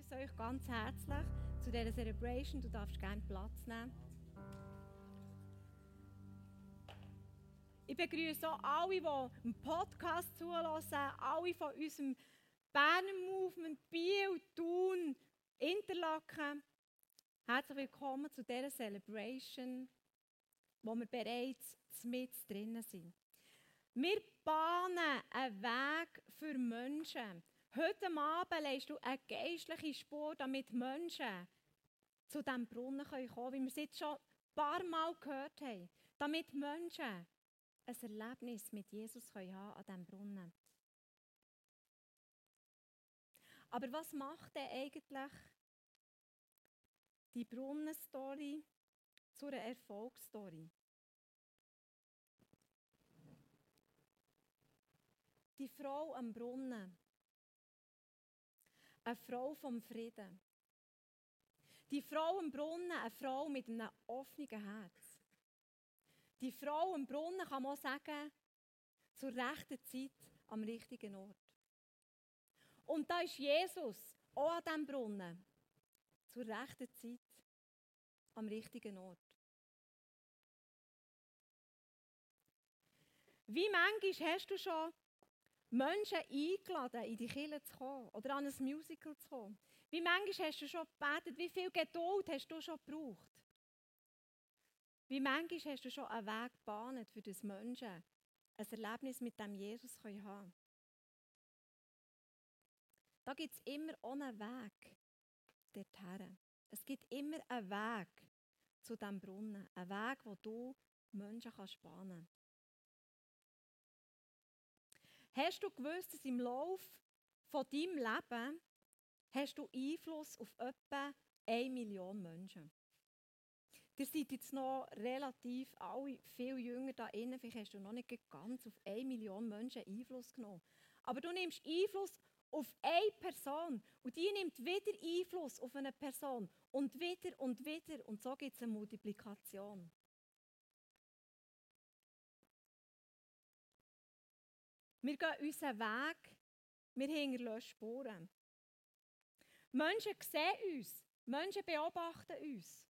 begrüße euch ganz herzlich zu dieser Celebration. Du darfst gerne Platz nehmen. Ich begrüße auch alle, die einen Podcast zulassen, alle von unserem Berner Movement, Biel, Thun, Interlaken. Herzlich willkommen zu dieser Celebration, wo wir bereits mit drinnen sind. Wir bahnen einen Weg für Menschen. Heute Abend leist du eine geistliche Spur, damit Menschen zu diesem Brunnen kommen können, wie wir es jetzt schon ein paar Mal gehört haben. Damit Menschen ein Erlebnis mit Jesus haben an diesem Brunnen. Aber was macht denn eigentlich die Brunnenstory zu einer Erfolgsstory? Die Frau am Brunnen. Eine Frau vom Frieden. Die Frau am Brunnen, eine Frau mit einem offenen Herz. Die Frau am Brunnen kann man sagen, zur rechten Zeit am richtigen Ort. Und da ist Jesus auch an diesem Brunnen zur rechten Zeit am richtigen Ort. Wie manchmal hast du schon Menschen eingeladen, in die Kirche zu kommen oder an ein Musical zu kommen? Wie manchmal hast du schon gebetet? Wie viel Geduld hast du schon gebraucht? Wie manchmal hast du schon einen Weg gebahnt, für das Menschen ein Erlebnis mit dem Jesus haben können? Da gibt es immer einen Weg dorthin. Es gibt immer einen Weg zu diesem Brunnen. Einen Weg, wo du Menschen kannst bahnen Hast du gewusst, dass im Lauf von deinem Leben hast du Einfluss auf etwa eine Million Menschen? Ihr seid jetzt noch relativ alle viel jünger da innen. Vielleicht hast du noch nicht ganz auf eine Million Menschen Einfluss genommen. Aber du nimmst Einfluss auf eine Person und die nimmt wieder Einfluss auf eine Person und wieder und wieder und so gibt es eine Multiplikation. Wir gehen unseren Weg, wir hinterlassen Spuren. Menschen sehen uns, Menschen beobachten uns.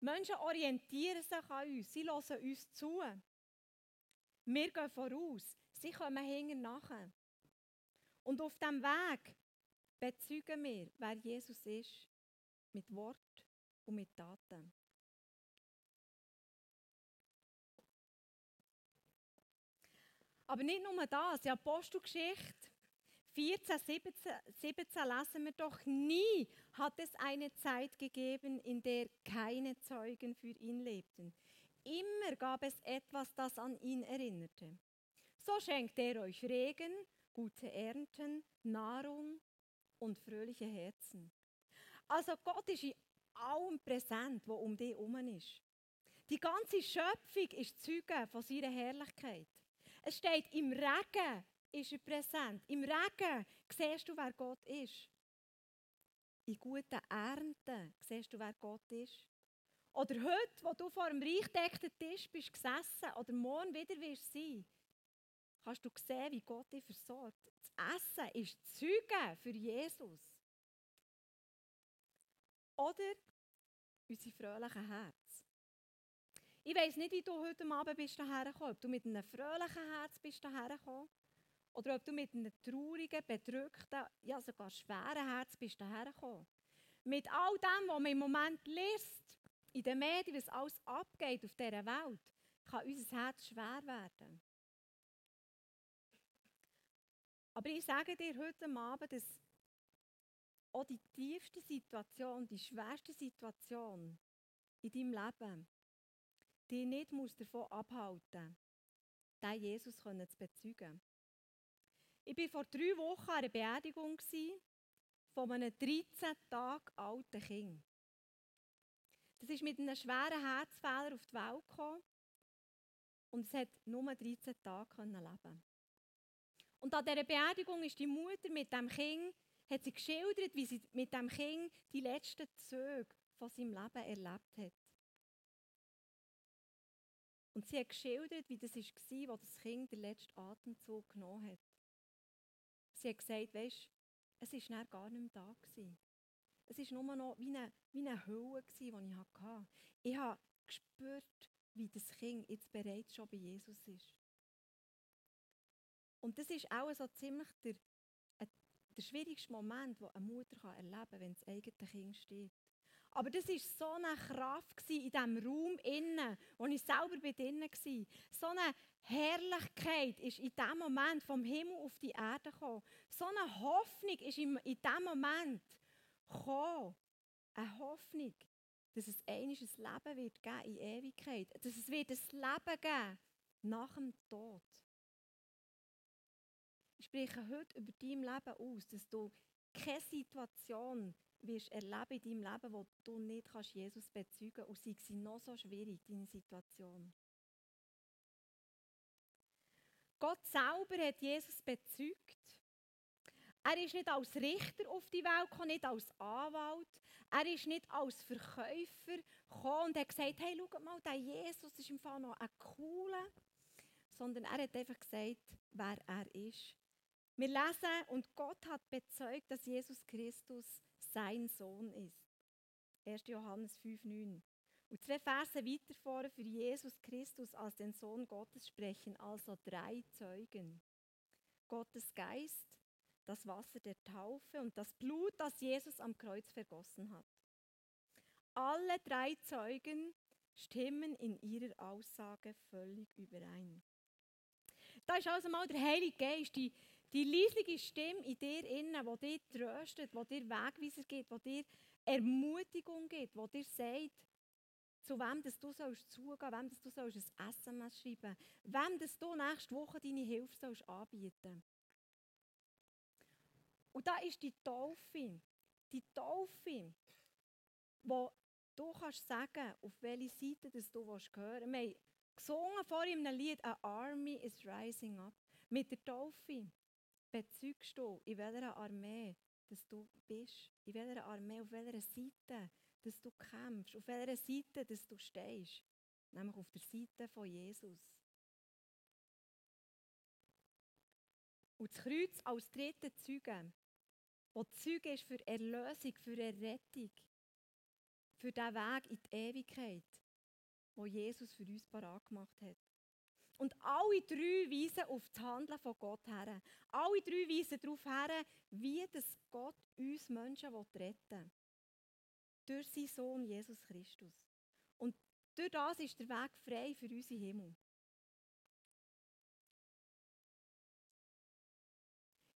Menschen orientieren sich an uns, sie hören uns zu. Wir gehen voraus, sie kommen hinten nachher. Und auf diesem Weg bezeugen wir, wer Jesus ist, mit Wort und mit Taten. Aber nicht nur das, die Apostelgeschichte 14, 17, 17 lesen wir doch, nie hat es eine Zeit gegeben, in der keine Zeugen für ihn lebten. Immer gab es etwas, das an ihn erinnerte. So schenkt er euch Regen, gute Ernten, Nahrung und fröhliche Herzen. Also Gott ist in allem präsent, wo um dich herum ist. Die ganze Schöpfung ist Zeuge von seiner Herrlichkeit. Es steht, im Regen ist er präsent. Im Regen siehst du, wer Gott ist. In guten Ernten siehst du, wer Gott ist. Oder heute, wo du vor einem reichdeckten Tisch bist gesessen oder morgen wieder wirst sein, kannst du sehen, wie Gott dich versorgt. Das Essen ist Zeuge für Jesus. Oder unser fröhliches Herz. Ich weiß nicht, wie du heute Abend bist hergekommen, ob du mit einem fröhlichen Herz bist hergekommen oder ob du mit einem traurigen, bedrückten, ja sogar schweren Herz bist hergekommen. Mit all dem, was man im Moment liest, in den Medien, was alles abgeht auf dieser Welt, kann unser Herz schwer werden. Aber ich sage dir heute Abend, dass auch die tiefste Situation, die schwerste Situation in deinem Leben, dich nicht muss davon abhalten diesen Jesus zu bezeugen. Ich war vor drei Wochen an einer Beerdigung von einem 13 Tage alten Kind. Das ist mit einem schweren Herzfehler auf die Welt gekommen und es hat nur 13 Tage leben und an dieser Beerdigung ist die Mutter mit dem Kind, hat sie geschildert, wie sie mit dem Kind die letzten Züge von seinem Leben erlebt hat. Und sie hat geschildert, wie das war, wo das Kind den letzten Atemzug genommen hat. Sie hat gesagt, weißt es war gar nicht mehr da. Gewesen. Es war nur noch wie eine, wie eine Hülle, die ich hatte. Ich habe gespürt, wie das Kind jetzt bereits schon bei Jesus ist. Und das ist auch so ziemlich der, äh, der schwierigste Moment, den eine Mutter erleben kann, wenn das eigene Kind steht. Aber das war so eine Kraft in diesem Raum innen, wo ich selber drinnen war. So eine Herrlichkeit ist in diesem Moment vom Himmel auf die Erde gekommen. So eine Hoffnung ist in diesem Moment gekommen. Eine Hoffnung, dass es eines ein Leben wird geben in Ewigkeit. Dass es wird ein Leben geben nach dem Tod. Ich spreche heute über dein Leben aus, dass du keine Situation wirst erleben in deinem Leben, wo du nicht kannst Jesus bezeugen kannst und sei sie noch so schwierig, deine Situation. Gott selber hat Jesus bezeugt. Er ist nicht als Richter auf die Welt gekommen, nicht als Anwalt. Er ist nicht als Verkäufer gekommen und hat gesagt, hey, schau mal, der Jesus ist im Fall noch ein cooler. Sondern er hat einfach gesagt, wer er ist. Wir lesen, und Gott hat bezeugt, dass Jesus Christus sein Sohn ist. 1. Johannes 5,9. Und zwei Verse weiter vorne für Jesus Christus als den Sohn Gottes sprechen also drei Zeugen. Gottes Geist, das Wasser der Taufe und das Blut, das Jesus am Kreuz vergossen hat. Alle drei Zeugen stimmen in ihrer Aussage völlig überein. Da ist also mal der Heilige Geist, die, die leisliche Stimme in dir innen, die dir tröstet, die dir Wegweiser gibt, die dir Ermutigung gibt, die dir sagt, zu wem dass du sollst zugehen, wem dass du sollst ein SMS schreiben, wem dass du nächste Woche deine Hilfe sollst anbieten. Und da ist die Taufe, die Taufe, wo du kannst sagen, auf welche Seite dass du hören willst. Wir haben gesungen vor einem Lied, «A army is rising up». Mit der Taufe bezeugst du, in welcher Armee dass du bist, in welcher Armee, auf welcher Seite dass du kämpfst, auf welcher Seite dass du stehst. Nämlich auf der Seite von Jesus. Und das Kreuz als dritte Zeuge, wo Zeuge ist für Erlösung, für Errettung, für den Weg in die Ewigkeit, wo Jesus für uns parat gemacht hat. Und alle drei weisen auf das Handeln von Gott her. Alle drei weisen darauf her, wie das Gott uns Menschen retten will. Durch seinen Sohn Jesus Christus. Und durch das ist der Weg frei für unseren Himmel.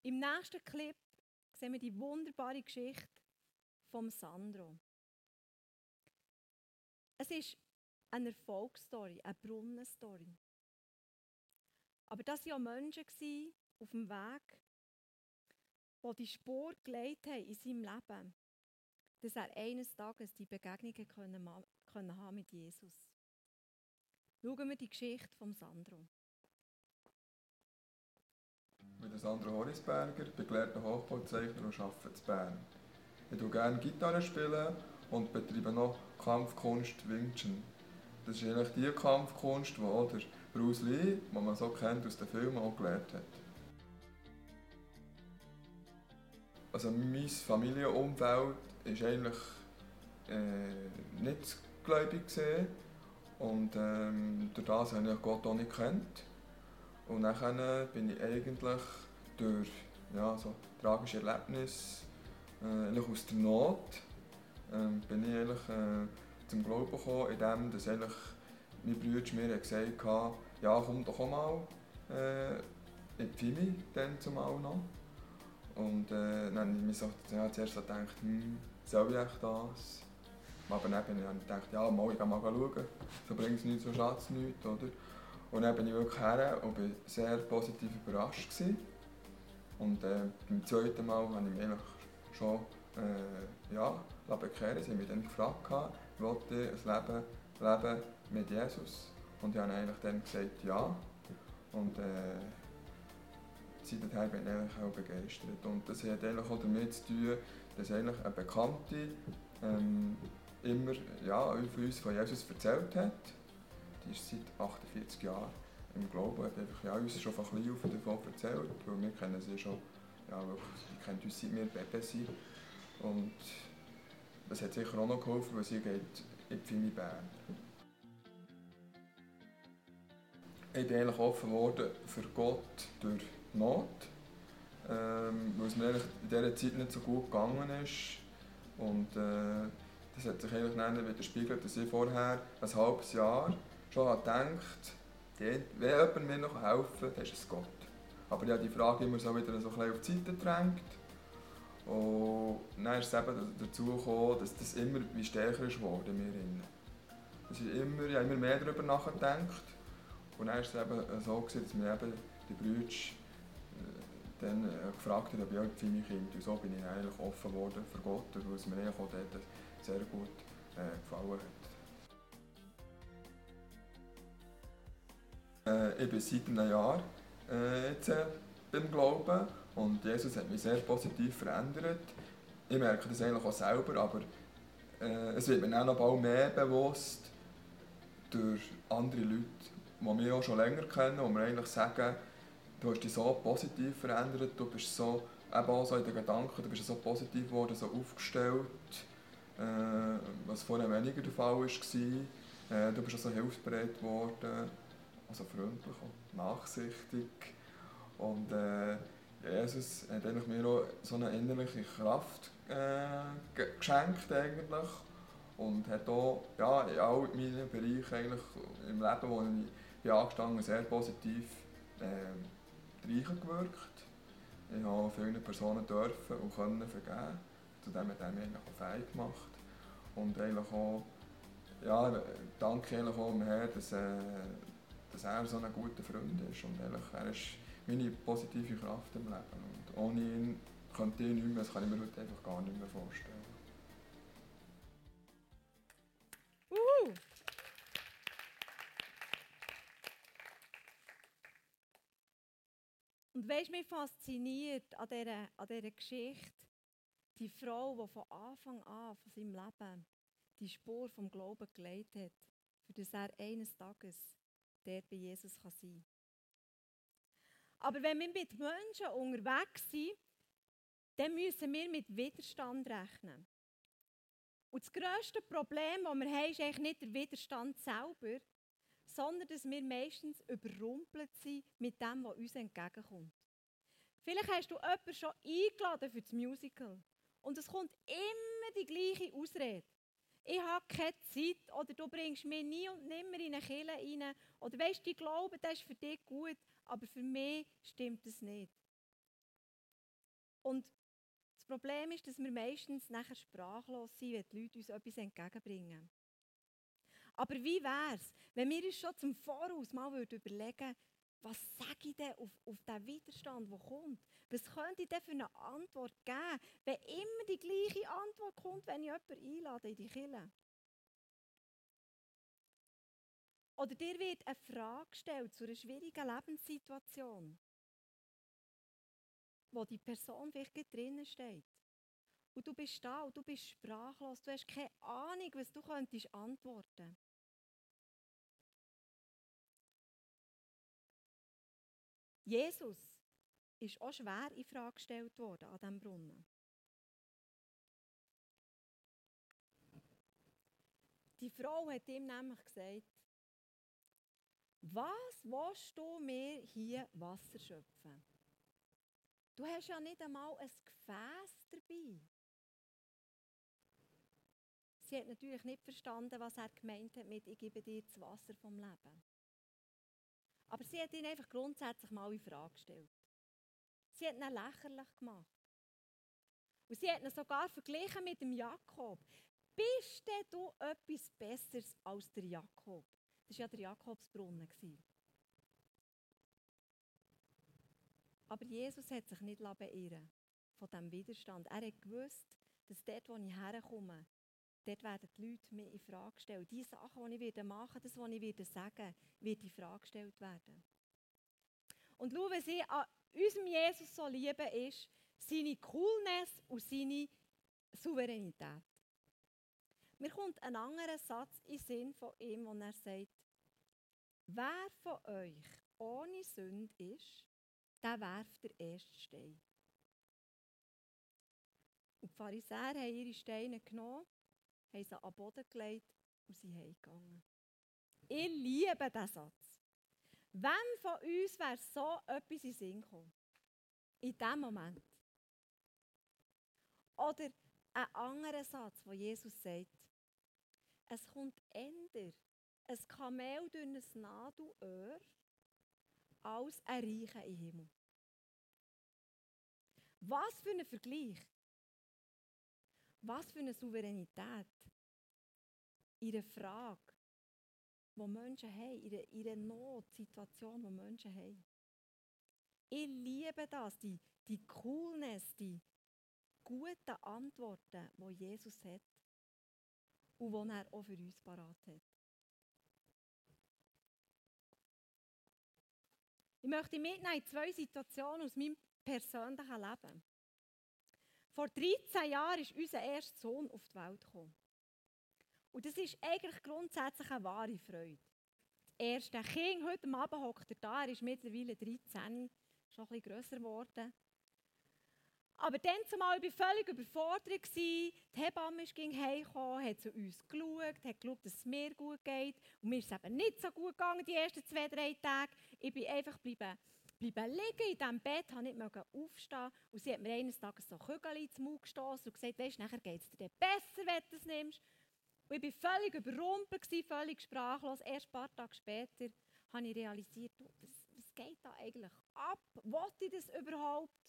Im nächsten Clip sehen wir die wunderbare Geschichte vom Sandro. Es ist eine Erfolgsstory, eine Brunnenstory. Aber das waren ja Menschen auf dem Weg, die die Spur gelegt haben in seinem Leben, dass er eines Tages die Begegnungen können, können haben mit Jesus. Schauen wir die Geschichte von Sandro. Ich bin Sandro Horisberger, beglehrter Hochbauzeichner und arbeite in Bern. Ich spiele gerne Gitarre und betreibe noch Kampfkunst Wing Chun. Das ist eigentlich die Kampfkunst, die auch Bruce Lee, den man so kennt aus den Filmen, auch gelernt hat. Also mein Familienumfeld war eigentlich äh, nicht gläubig gesehen und ähm, durch das habe ich Gott auch nicht gekannt. Und dann bin ich eigentlich durch ja, so tragische Erlebnisse, äh, aus der Not, äh, bin ich eigentlich äh, zum Glauben gekommen, indem dass eigentlich mein Bruder mir gesagt hat, ja komm doch mal äh, in die Fimi, dann zumal noch. Und äh, dann habe ich mir so, ja, zuerst so gedacht, hm, soll ich das? Aber dann habe ich gedacht, ja, mal, ich gehe mal schauen, so bringt es nichts, so schadet es nichts, oder? Und dann bin ich wirklich her und war sehr positiv überrascht. Gewesen. Und äh, beim zweiten Mal habe ich mich eigentlich schon äh, ja, bekehren. Sie haben mich dann gefragt, wollte ich ein Leben leben mit Jesus? Und ich habe eigentlich dann gesagt, ja. Und äh, seither bin ich eigentlich auch begeistert. Und das hat eigentlich auch damit zu tun, dass eigentlich eine Bekannte ähm, immer ja, von uns von Jesus erzählt hat. Die ist seit 48 Jahren im Glauben, hat einfach, ja, uns schon von klein auf davon erzählt, weil wir kennen sie schon ja, wirklich, sie kennt uns seit wir Baby sind. Das hat sicher auch noch geholfen, weil sie geht in die Pfimi Bern. Ich bin eigentlich offen geworden für Gott durch Not, ähm, weil es mir eigentlich in dieser Zeit nicht so gut gegangen ist. Und äh, das hat sich eigentlich dann widerspiegelt, dass ich vorher ein halbes Jahr schon gedacht wenn jemand mir noch helfen kann, dann ist es Gott. Aber ich habe die Frage immer so wieder so ein bisschen auf die Seite gedrängt. Und dann ist es eben dazu gekommen, dass das immer wie stärker ist geworden mir. Ist immer, ich habe immer mehr darüber nachgedacht. Und dann war es eben so, gewesen, dass mir eben die Brüder äh, dann äh, gefragt haben, ob ich für mein Kind. Und so bin ich eigentlich offen geworden für Gott, weil es mir eigentlich auch dort sehr gut äh, gefallen hat. Äh, ich bin seit einem Jahr äh, jetzt, äh, beim Glauben und Jesus hat mich sehr positiv verändert. Ich merke das eigentlich auch selber, aber äh, es wird mir auch noch mehr bewusst durch andere Leute, die wir auch schon länger kennen, wo wir eigentlich sagen, du hast dich so positiv verändert, du bist so, eben auch so in den Gedanken, du bist so positiv geworden, so aufgestellt, äh, was vorher weniger der Fall war. Äh, du bist auch so hilfsbereit geworden, also freundlich und nachsichtig. Und äh, Jesus hat mir auch so eine innerliche Kraft äh, geschenkt eigentlich und hat auch ja, in all meinen Bereichen im Leben, wo ich bin angestanden, sehr positiv äh, reingewirkt. Ich habe vielen Personen dürfen und können vergeben. Zudem hat er mich eigentlich auch fähig gemacht. Und eigentlich auch, ja, danke eigentlich auch dem Herrn, dass, äh, dass er so ein guter Freund ist. Und eigentlich, er ist meine positive Kraft im Leben. Und ohne ihn könnte ich nicht mehr, das kann ich mir heute einfach gar nicht mehr vorstellen. Uh. Und weißt du, mich fasziniert an dieser, an dieser Geschichte die Frau, die von Anfang an von seinem Leben die Spur vom Glauben gelegt hat, für das er eines Tages der bei Jesus sein kann. Aber wenn wir mit Menschen unterwegs sind, dann müssen wir mit Widerstand rechnen. Und das grösste Problem, das wir haben, ist eigentlich nicht der Widerstand selber, sondern dass wir meistens überrumpelt sind mit dem, was uns entgegenkommt. Vielleicht hast du jemanden schon eingeladen für das Musical und es kommt immer die gleiche Ausrede. Ich habe keine Zeit oder du bringst mich nie und nimmer in eine Kille rein. Oder weißt ich glaube, das ist für dich gut, aber für mich stimmt das nicht. Und das Problem ist, dass wir meistens nachher sprachlos sind, wenn die Leute uns etwas entgegenbringen. Aber wie wäre es, wenn wir uns schon zum Voraus mal überlegen was sage ich denn auf, auf den Widerstand, der kommt? Was könnte ich denn für eine Antwort geben, wenn immer die gleiche Antwort kommt, wenn ich jemanden einlade in die Kille? Oder dir wird eine Frage gestellt zu einer schwierigen Lebenssituation, wo die Person vielleicht drinnen steht. Und du bist da und du bist sprachlos, du hast keine Ahnung, was du könntest antworten. Jesus ist auch schwer in Frage gestellt worden an diesem Brunnen. Die Frau hat ihm nämlich gesagt, was willst du mir hier Wasser schöpfen? Du hast ja nicht einmal ein Gefäß dabei. Sie hat natürlich nicht verstanden, was er gemeint hat mit, ich gebe dir das Wasser vom Leben. Aber sie hat ihn einfach grundsätzlich mal in Frage gestellt. Sie hat ihn lächerlich gemacht. Und sie hat ihn sogar verglichen mit dem Jakob. Bist denn du etwas Besseres als der Jakob? Das war ja der Jakobsbrunnen. Aber Jesus hat sich nicht beirren von diesem Widerstand. Er hat gewusst, dass dort, wo ich herkomme, dort werden die Leute mir in Frage stellen. Die Sachen, die ich machen werde, das, was ich sagen werde, wird in Frage gestellt werden. Und schau, was ich an unserem Jesus so liebe, ist seine Coolness und seine Souveränität. Mir kommt ein anderer Satz in den Sinn von ihm, wo er sagt, wer von euch ohne Sünde ist, der werft der erste Stein. Und die Pharisäer haben ihre Steine genommen, haben sie an den Boden gelegt und sind heimgegangen. Ich liebe diesen Satz. Wem von uns wäre so etwas in den Sinn gekommen? In diesem Moment. Oder ein anderer Satz, wo Jesus sagt, es kommt änder ein Kamel durch ein Nadelöhr als ein Reicher im Himmel. Was für ein Vergleich! Was für eine Souveränität einer Frage, die Menschen haben, einer Notsituation, die Menschen haben. Ich liebe das, die, die Coolness, die guten Antworten, die Jesus hat und die er auch für uns parat hat. Ich möchte mitnehmen zwei Situationen aus meinem persönlichen Leben. Vor 13 Jahren ist unser erster Sohn auf die Welt gekommen. Und das ist eigentlich grundsätzlich eine wahre Freude. Das erste Kind, heute Abend hockt er da, er ist mittlerweile 13, schon ein bisschen grösser geworden. Aber dann zumal war ich völlig überfordert. Die Hebamme ging heimgekommen, hat zu uns geschaut, hat geschaut, dass es mir gut geht. Und mir ist es eben nicht so gut gegangen, die ersten zwei, drei Tage. Ich bin einfach geblieben, geblieben liegen in diesem Bett, habe nicht aufstehen Und sie hat mir eines Tages so Kügel ins Mund gestoßen und gesagt, weißt, nachher geht es dir besser, wenn du es nimmst. Und ich war völlig überrumpelt, völlig sprachlos. Erst ein paar Tage später habe ich realisiert, was, was geht da eigentlich ab? Wollte ich das überhaupt?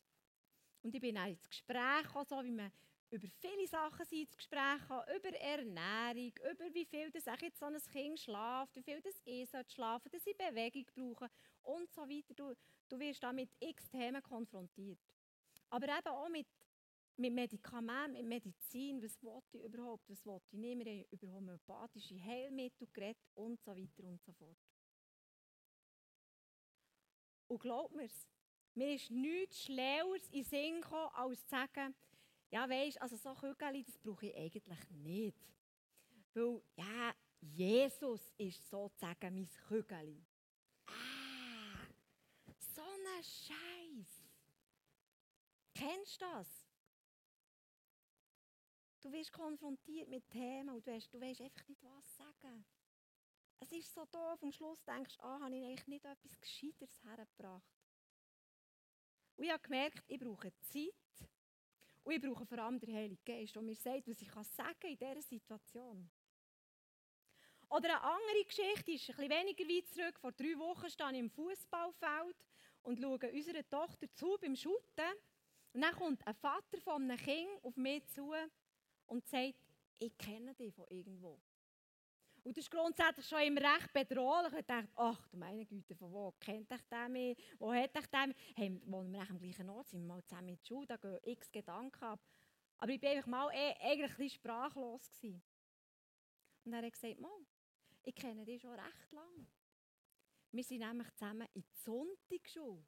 Und ich bin auch ins Gespräch gekommen, so wie man über viele Sachen ins Gespräch kann, über Ernährung, über wie viel das jetzt so ein Kind schläft, wie viel das ich schlafen dass sie Bewegung brauchen und so weiter. Du, du wirst da mit x Themen konfrontiert. Aber eben auch mit, mit Medikamenten, mit Medizin, was wollte ich überhaupt, was wollte ich nicht. Wir haben über homöopathische Heilmittel geredet und so weiter und so fort. Und glaubt mir's, mir ist nichts Schlaueres in den Sinn gekommen, als zu sagen, ja weisst, also so Kügel, das brauche ich eigentlich nicht. Weil, ja, Jesus ist sozusagen mein Kügel. Ah, so ein Scheiß. Kennst du das? Du wirst konfrontiert mit Themen und du weißt, du weißt einfach nicht, was sagen. Es ist so doof, am Schluss denkst du, ah, habe ich eigentlich nicht etwas Gescheiteres hergebracht. Und ich habe gemerkt, ich brauche Zeit. Und ich brauche vor allem den Heiligen Geist, der mir sagt, was ich sagen kann in dieser Situation. Oder eine andere Geschichte ist ein bisschen weniger weit zurück. Vor drei Wochen stehe ich im Fußballfeld und schaue unserer Tochter zu beim Schutten. Und dann kommt ein Vater von einem Kind auf mich zu und sagt, ich kenne dich von irgendwo. Und das ist grundsätzlich schon immer recht bedrohlich. Ich dachte, ach du meine Güte, von wo kennt ich den mich? Wo hat ich den mich? Hey, wohnen wir am gleichen Ort? Sind wir mal zusammen in die Schule? Da gehen x Gedanken ab. Aber ich war einfach mal eh, eigentlich ein bisschen sprachlos. Gewesen. Und er hat gesagt, Mal, ich kenne dich schon recht lange. Wir sind nämlich zusammen in die Sonntagsschule.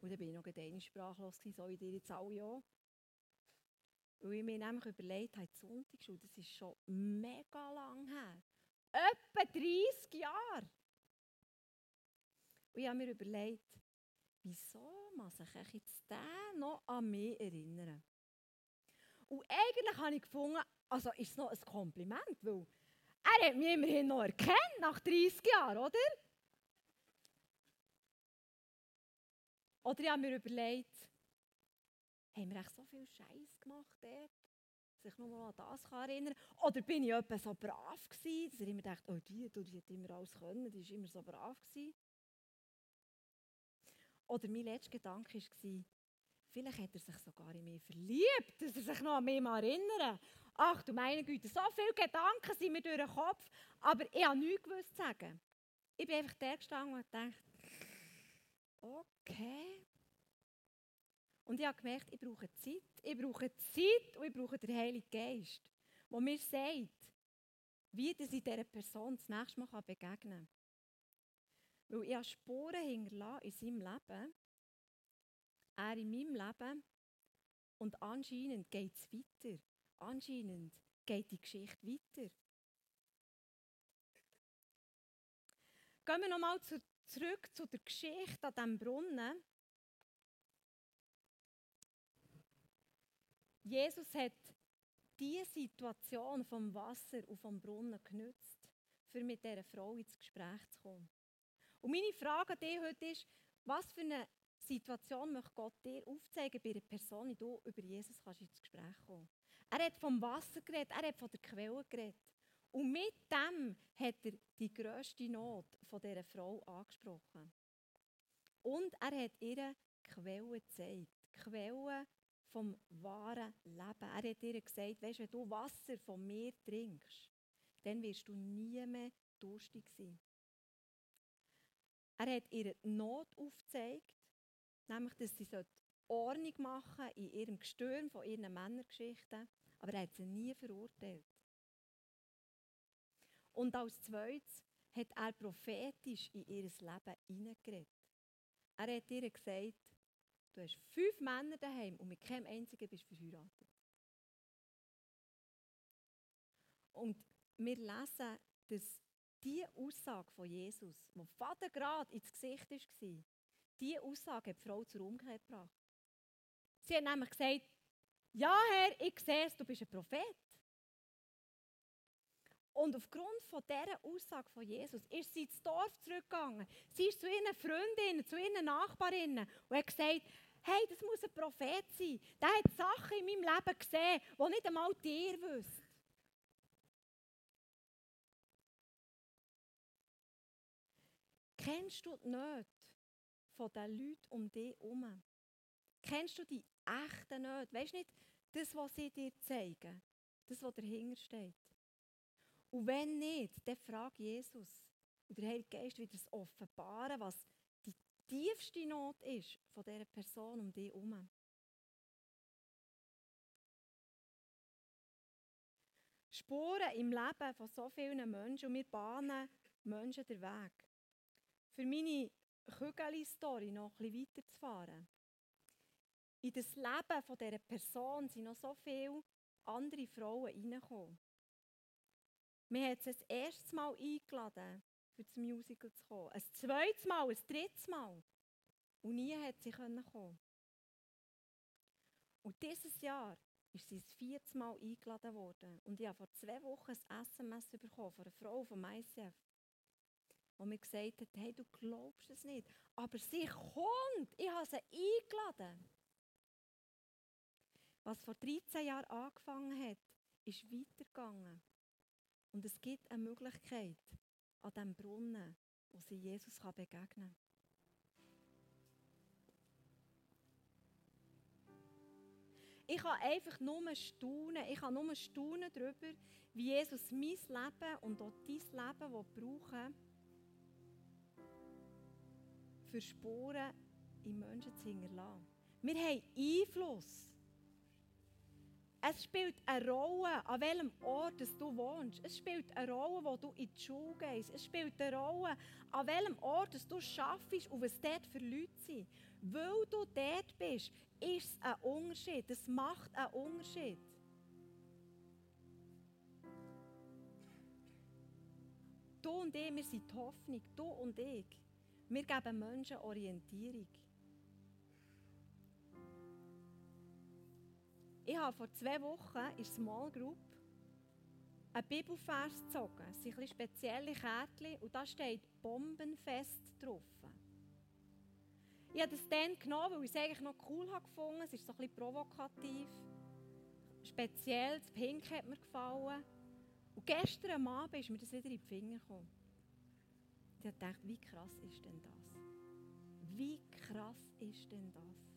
Und dann war ich noch einmal sprachlos, gewesen, so wie ihr jetzt alle auch. Weil ich mir nämlich überlegt habe, die Sonntagsschule, das ist schon mega lang her. Etwa 30 Jahre. Und ich habe mir überlegt, wieso muss ich jetzt den noch an mich erinnern? Und eigentlich habe ich gefunden, also ist es noch ein Kompliment, weil er hat mich immerhin noch erkannt, nach 30 Jahren, oder? Oder ich habe mir überlegt, haben wir echt so viel Scheiß gemacht dort, dass ich nur mal an das kann erinnern? Oder bin ich etwa so brav gewesen, dass ich immer dachte, oh die, die, die hat immer alles können, die war immer so brav gewesen? Oder mein letzter Gedanke war, vielleicht hat er sich sogar in mich verliebt, dass er sich noch an mich mal erinnert. Ach du meine Güte, so viele Gedanken sind mir durch den Kopf, aber ich habe nichts gewusst zu sagen. Ich bin einfach da gestanden und dachte, okay, und ich habe gemerkt, ich brauche Zeit. Ich brauche Zeit und ich brauche den Heiligen Geist, der mir sagt, wie ich dieser Person das nächste Mal begegnen kann. Weil ich habe Spuren hinterlassen in seinem Leben, er in meinem Leben und anscheinend geht es weiter. Anscheinend geht die Geschichte weiter. Gehen wir nochmal zu, zurück zu der Geschichte an diesem Brunnen. Jesus hat diese Situation vom Wasser und vom Brunnen genützt, für mit dieser Frau ins Gespräch zu kommen. Und meine Frage an dich heute ist, was für eine Situation möchte Gott dir aufzeigen bei einer Person, die du über Jesus kannst ins Gespräch kommen Er hat vom Wasser geredet, er hat von der Quelle geredet. Und mit dem hat er die grösste Not von dieser Frau angesprochen. Und er hat ihr Quelle gezeigt. Quelle vom wahren Leben. Er hat ihr gesagt, weißt, wenn du Wasser von mir trinkst, dann wirst du nie mehr durstig sein. Er hat ihr Not aufgezeigt, nämlich, dass sie Ordnung machen in ihrem Gestürm von ihren Männergeschichten, aber er hat sie nie verurteilt. Und als zweites hat er prophetisch in ihr Leben hineingeredet. Er hat ihr gesagt, du hast fünf Männer daheim und mit keinem einzigen bist du verheiratet. Und wir lesen, dass diese Aussage von Jesus, die Vater gerade ins Gesicht war, diese Aussage hat die Frau zur Umkehr gebracht. Sie hat nämlich gesagt, ja Herr, ich sehe es, du bist ein Prophet. Und aufgrund von dieser Aussage von Jesus ist sie ins Dorf zurückgegangen. Sie ist zu ihren Freundinnen, zu ihren Nachbarinnen und hat gesagt, hey, das muss ein Prophet sein. Der hat Sachen in meinem Leben gesehen, die nicht einmal dir wisst. Kennst du die Nöte von den Leuten um dich herum? Kennst du die echten Nöte? Weißt du nicht, das, was sie dir zeigen, das, was dahinter steht? Und wenn nicht, dann frag Jesus. Und der Heilige Geist wird es offenbaren, was die tiefste Not ist von dieser Person um dich herum. Spuren im Leben von so vielen Menschen und wir bahnen Menschen den Weg. Für meine Kügeli-Story noch ein bisschen weiterzufahren. In das Leben dieser Person sind noch so viele andere Frauen reingekommen. Wir haben sie das erste Mal eingeladen, für das Musical zu kommen. Ein zweites Mal, ein drittes Mal. Und nie hat sie kommen Und dieses Jahr ist sie das vierte Mal eingeladen worden. Und ich habe vor zwei Wochen ein SMS bekommen von einer Frau vom ICF, die mir gesagt hat, hey, du glaubst es nicht, aber sie kommt, ich habe sie eingeladen. Was vor 13 Jahren angefangen hat, ist weitergegangen. Und es gibt eine Möglichkeit an diesem Brunnen, wo sie Jesus begegnen kann. Ich kann einfach nur staunen. Ich kann nur staunen darüber, wie Jesus mein Leben und auch dein Leben brauchen für Spuren in Menschen zu hinterlassen. Wir haben Einfluss. Es spielt eine Rolle, an welchem Ort du wohnst. Es spielt eine Rolle, wo du in die Schule gehst. Es spielt eine Rolle, an welchem Ort du schaffst und was dort für Leute sind. Weil du dort bist, ist es ein Unterschied. Es macht einen Unterschied. Du und ich, wir sind die Hoffnung. Du und ich. Wir geben Menschen Orientierung. Ich habe vor zwei Wochen in Small Group einen Bibelvers gezogen. Es sind ein spezielle Kärtchen und da steht Bombenfest drauf. Ich habe das dann genommen, weil ich es eigentlich noch cool gefunden Es ist so ein bisschen provokativ. Speziell, das Pink hat mir gefallen. Und gestern Abend ist mir das wieder in die Finger gekommen. Ich habe gedacht, wie krass ist denn das? Wie krass ist denn das?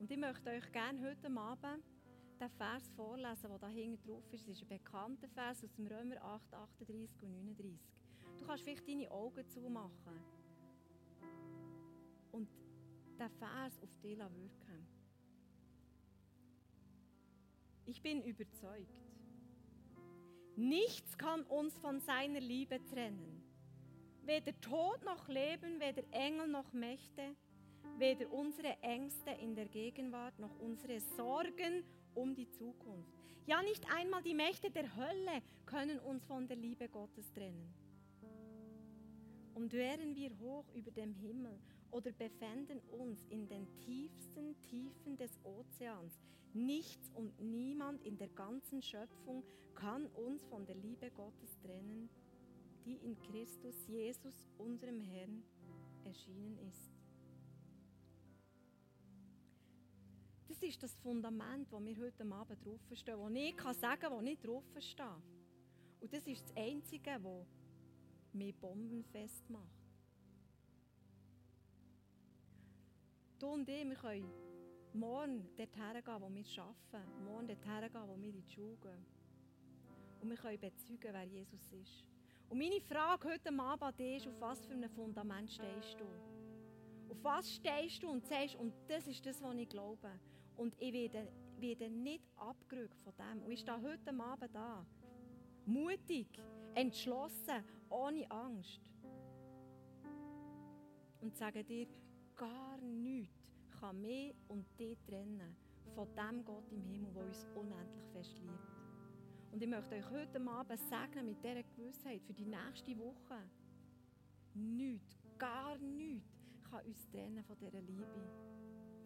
Und ich möchte euch gerne heute Abend den Vers vorlesen, der da hinten drauf ist. Es ist ein bekannter Vers aus dem Römer 8, 38 und 39. Du kannst vielleicht deine Augen zumachen und den Vers auf dich wirken. Ich bin überzeugt, nichts kann uns von seiner Liebe trennen. Weder Tod noch Leben, weder Engel noch Mächte, weder unsere Ängste in der Gegenwart noch unsere Sorgen um die Zukunft. Ja, nicht einmal die Mächte der Hölle können uns von der Liebe Gottes trennen. Und wären wir hoch über dem Himmel oder befänden uns in den tiefsten Tiefen des Ozeans, Nichts und niemand in der ganzen Schöpfung kann uns von der Liebe Gottes trennen, die in Christus Jesus, unserem Herrn, erschienen ist. Das ist das Fundament, wo wir heute Abend draufstehen, wo ich kann sagen kann, wo ich draufstehe. Und das ist das Einzige, was mich bombenfest macht. Du und ich, wir können morgen dorthin gehen, wo wir arbeiten, morgen dorthin gehen, wo wir in die Schule gehen. Und wir können bezeugen, wer Jesus ist. Und meine Frage heute Abend an dich ist, auf was für einem Fundament stehst du? Auf was stehst du und sagst, und das ist das, was ich glaube. Und ich werde, werde nicht abgerückt von dem. Und ich stehe heute Abend da. Mutig, entschlossen, ohne Angst. Und sage dir, gar nichts kann mich und dich trennen von dem Gott im Himmel, der uns unendlich fest liebt. Und ich möchte euch heute Abend segnen mit dieser Gewissheit für die nächste Woche. Nichts, gar nichts kann uns trennen von dieser Liebe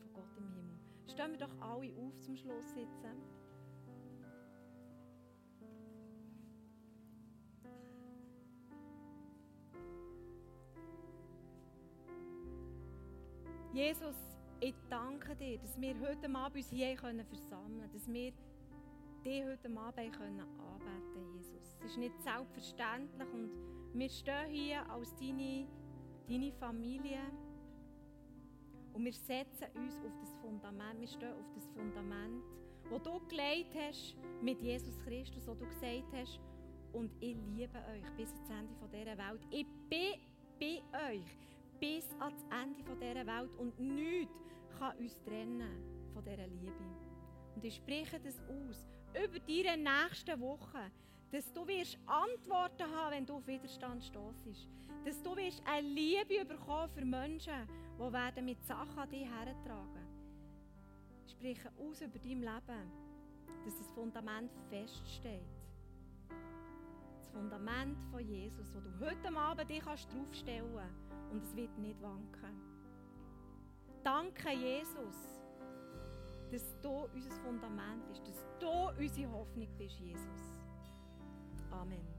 von Gott im Himmel. Stehen wir doch alle auf zum Schluss sitzen. Jesus, ich danke dir, dass wir heute Abend uns hier versammeln können, dass wir dich heute Abend können anbeten Jesus. Es ist nicht selbstverständlich und wir stehen hier als deine, deine Familie und wir setzen uns auf das Fundament, wir stehen auf das Fundament, wo du gelegt hast mit Jesus Christus, wo du gesagt hast, und ich liebe euch bis ans Ende dieser Welt. Ich bin bei euch bis ans Ende dieser Welt und nichts kann uns trennen von dieser Liebe. Und ich spreche das aus über deine nächsten Wochen, dass du wirst Antworten haben, wenn du auf Widerstand stoßest. Dass du wirst eine Liebe bekommen für Menschen, die werden mit Sachen an dich hertragen. Spreche aus über dein Leben, dass das Fundament feststeht. Das Fundament von Jesus, wo du heute Abend dich draufstellen kannst und es wird nicht wanken. Danke, Jesus, dass du unser Fundament bist, dass du unsere Hoffnung bist, Jesus. Amen.